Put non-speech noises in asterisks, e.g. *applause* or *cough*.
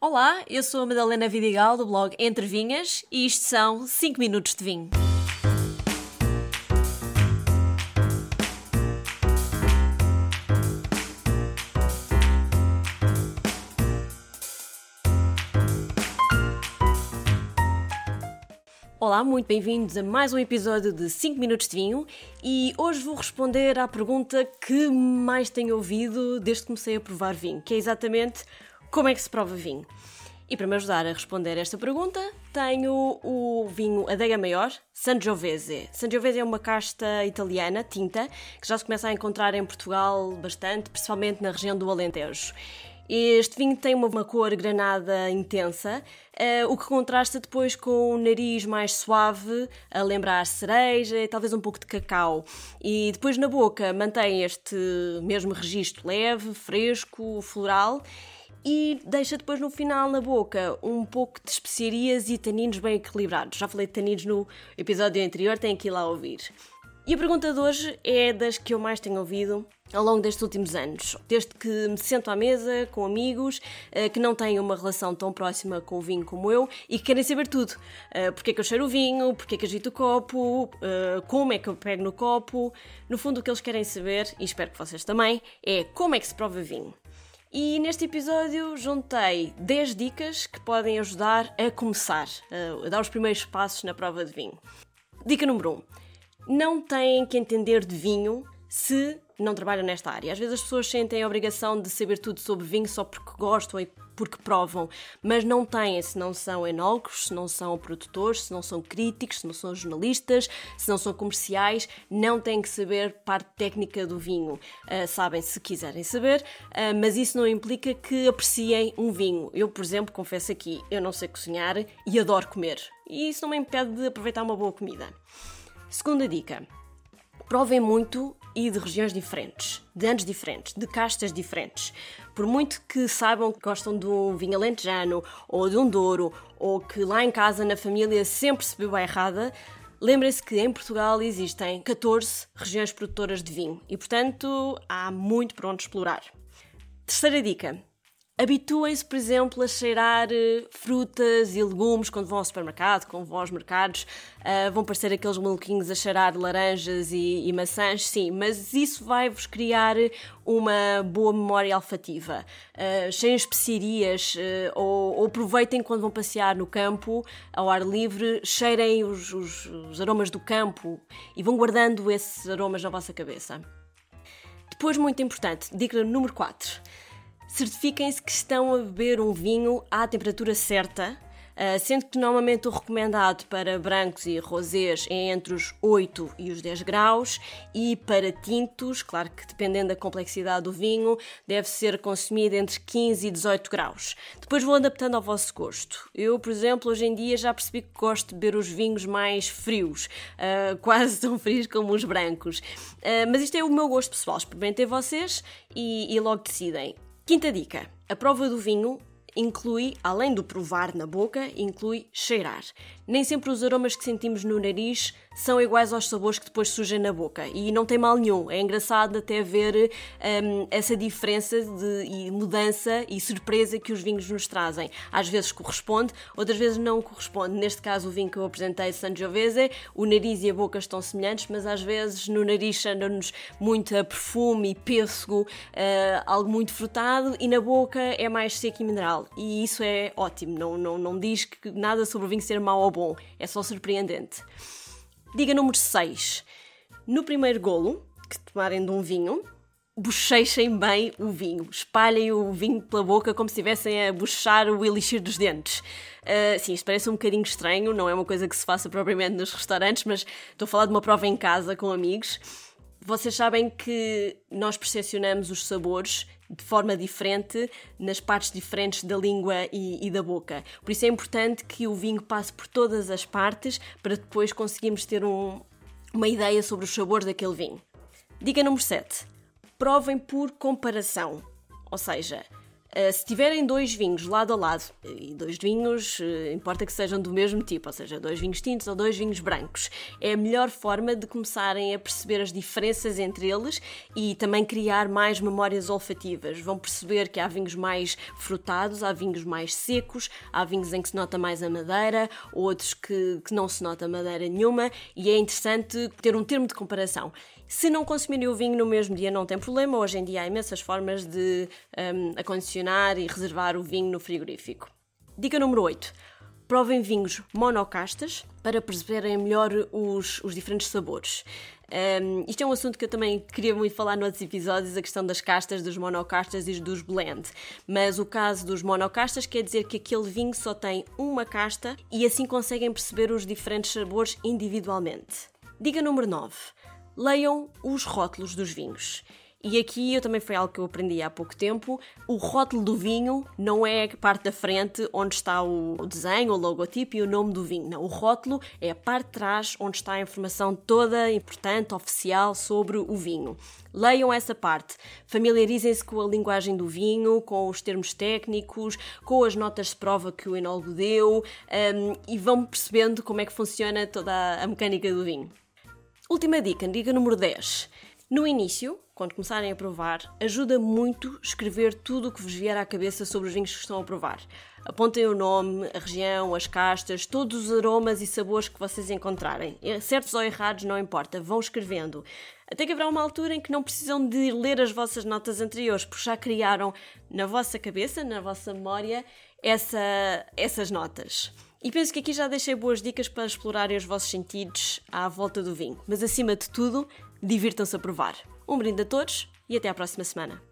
Olá, eu sou a Madalena Vidigal do blog Entre Vinhas e isto são 5 minutos de vinho. Olá, muito bem-vindos a mais um episódio de 5 Minutos de Vinho e hoje vou responder à pergunta que mais tenho ouvido desde que comecei a provar vinho, que é exatamente como é que se prova vinho. E para me ajudar a responder esta pergunta, tenho o vinho Adega Maior Sangiovese. Sangiovese é uma casta italiana, tinta, que já se começa a encontrar em Portugal bastante, principalmente na região do Alentejo. Este vinho tem uma, cor granada intensa, uh, o que contrasta depois com um nariz mais suave, a lembrar cereja e talvez um pouco de cacau. E depois na boca mantém este mesmo registro leve, fresco, floral e deixa depois no final na boca um pouco de especiarias e taninos bem equilibrados. Já falei de taninos no episódio anterior, tem que ir lá ouvir. E a pergunta de hoje é das que eu mais tenho ouvido ao longo destes últimos anos. Desde que me sento à mesa com amigos eh, que não têm uma relação tão próxima com o vinho como eu e que querem saber tudo. Uh, porque é que eu cheiro o vinho, porque é que agito o copo, uh, como é que eu pego no copo. No fundo, o que eles querem saber, e espero que vocês também, é como é que se prova vinho. E neste episódio juntei 10 dicas que podem ajudar a começar, a dar os primeiros passos na prova de vinho. Dica número 1 não têm que entender de vinho se não trabalham nesta área. Às vezes as pessoas sentem a obrigação de saber tudo sobre vinho só porque gostam e porque provam, mas não têm se não são enólogos, se não são produtores, se não são críticos, se não são jornalistas, se não são comerciais, não têm que saber parte técnica do vinho. Uh, sabem se quiserem saber, uh, mas isso não implica que apreciem um vinho. Eu, por exemplo, confesso aqui, eu não sei cozinhar e adoro comer. E isso não me impede de aproveitar uma boa comida. Segunda dica: provem muito e de regiões diferentes, de anos diferentes, de castas diferentes. Por muito que saibam que gostam de um vinho alentejano ou de um douro, ou que lá em casa, na família, sempre se bebeu a errada, lembrem-se que em Portugal existem 14 regiões produtoras de vinho e, portanto, há muito para onde explorar. Terceira dica: Habituem-se, por exemplo, a cheirar eh, frutas e legumes quando vão ao supermercado, quando vão aos mercados. Uh, vão parecer aqueles maluquinhos a cheirar laranjas e, e maçãs, sim, mas isso vai-vos criar uma boa memória olfativa. Uh, cheiem especiarias uh, ou, ou, aproveitem quando vão passear no campo, ao ar livre, cheirem os, os, os aromas do campo e vão guardando esses aromas na vossa cabeça. Depois, muito importante, dica número 4 certifiquem-se que estão a beber um vinho à temperatura certa, Uh, sendo que normalmente o recomendado para brancos e rosés é entre os 8 e os 10 graus, e para tintos, claro que dependendo da complexidade do vinho, deve ser consumido entre 15 e 18 graus. Depois vou adaptando ao vosso gosto. Eu, por exemplo, hoje em dia já percebi que gosto de beber os vinhos mais frios, uh, *laughs* quase tão frios como os brancos. Uh, mas isto é o meu gosto pessoal, experimentem vocês e, e logo decidem. Quinta dica: a prova do vinho inclui, além do provar na boca, inclui cheirar. Nem sempre os aromas que sentimos no nariz são iguais aos sabores que depois surgem na boca e não tem mal nenhum. É engraçado até ver um, essa diferença de e mudança e surpresa que os vinhos nos trazem. Às vezes corresponde, outras vezes não corresponde. Neste caso, o vinho que eu apresentei, Sangiovese, o nariz e a boca estão semelhantes, mas às vezes no nariz cheira-nos muito a perfume e pêssego, uh, algo muito frutado, e na boca é mais seco e mineral. E isso é ótimo, não, não, não diz que nada sobre o vinho ser mau ou bom, é só surpreendente. Diga número 6. No primeiro golo que tomarem de um vinho, bochechem bem o vinho. Espalhem o vinho pela boca como se estivessem a bochechar o elixir dos dentes. Uh, sim, isto parece um bocadinho estranho, não é uma coisa que se faça propriamente nos restaurantes, mas estou a falar de uma prova em casa com amigos. Vocês sabem que nós percepcionamos os sabores de forma diferente nas partes diferentes da língua e, e, da boca. Por isso é importante que o vinho passe por todas as partes para depois conseguirmos ter um, uma ideia sobre os sabores daquele vinho. Dica número 7. Provem por comparação. Ou seja, se tiverem dois vinhos lado a lado, e dois vinhos, uh, importa que sejam do mesmo tipo, ou seja, dois vinhos tintos ou dois vinhos brancos, é a melhor forma de começarem a perceber as diferenças entre eles e também criar mais memórias olfativas. Vão perceber que há vinhos mais frutados, há vinhos mais secos, há vinhos em que se nota mais a madeira, outros que, que não se nota madeira nenhuma, e é interessante ter um termo de comparação. Se não consumirem o vinho no mesmo dia, não tem problema. Hoje em dia há imensas formas de um, acondicionar e reservar o vinho no frigorífico. Dica número 8. Provem vinhos monocastas para perceberem melhor os, os diferentes sabores. Um, isto é um assunto que eu também queria muito falar noutros episódios, a questão das castas, dos monocastas e dos blend. Mas o caso dos monocastas quer dizer que aquele vinho só tem uma casta e assim conseguem perceber os diferentes sabores individualmente. Dica número 9 leiam os rótulos dos vinhos. E aqui eu também foi algo que eu aprendi há pouco tempo. O rótulo do vinho não é a parte da frente onde está o desenho, o logotipo e o nome do vinho. Não, o rótulo é a parte de trás onde está a informação toda importante, oficial sobre o vinho. Leiam essa parte, familiarizem-se com a linguagem do vinho, com os termos técnicos, com as notas de prova que o enólogo deu um, e vão percebendo como é que funciona toda a mecânica do vinho. Última dica, dica número 10. No início, quando começarem a provar, ajuda muito escrever tudo o que vos vier à cabeça sobre os vinhos que estão a provar. Apontem o nome, a região, as castas, todos os aromas e sabores que vocês encontrarem. Certos ou errados, não importa, vão escrevendo. Até que haverá uma altura em que não precisam de ler as vossas notas anteriores, porque já criaram na vossa cabeça, na vossa memória, essa, essas notas. E penso que aqui já deixei boas dicas para explorarem os vossos sentidos à volta do vinho. Mas acima de tudo, divirtam-se a provar. Um brinde a todos e até à próxima semana.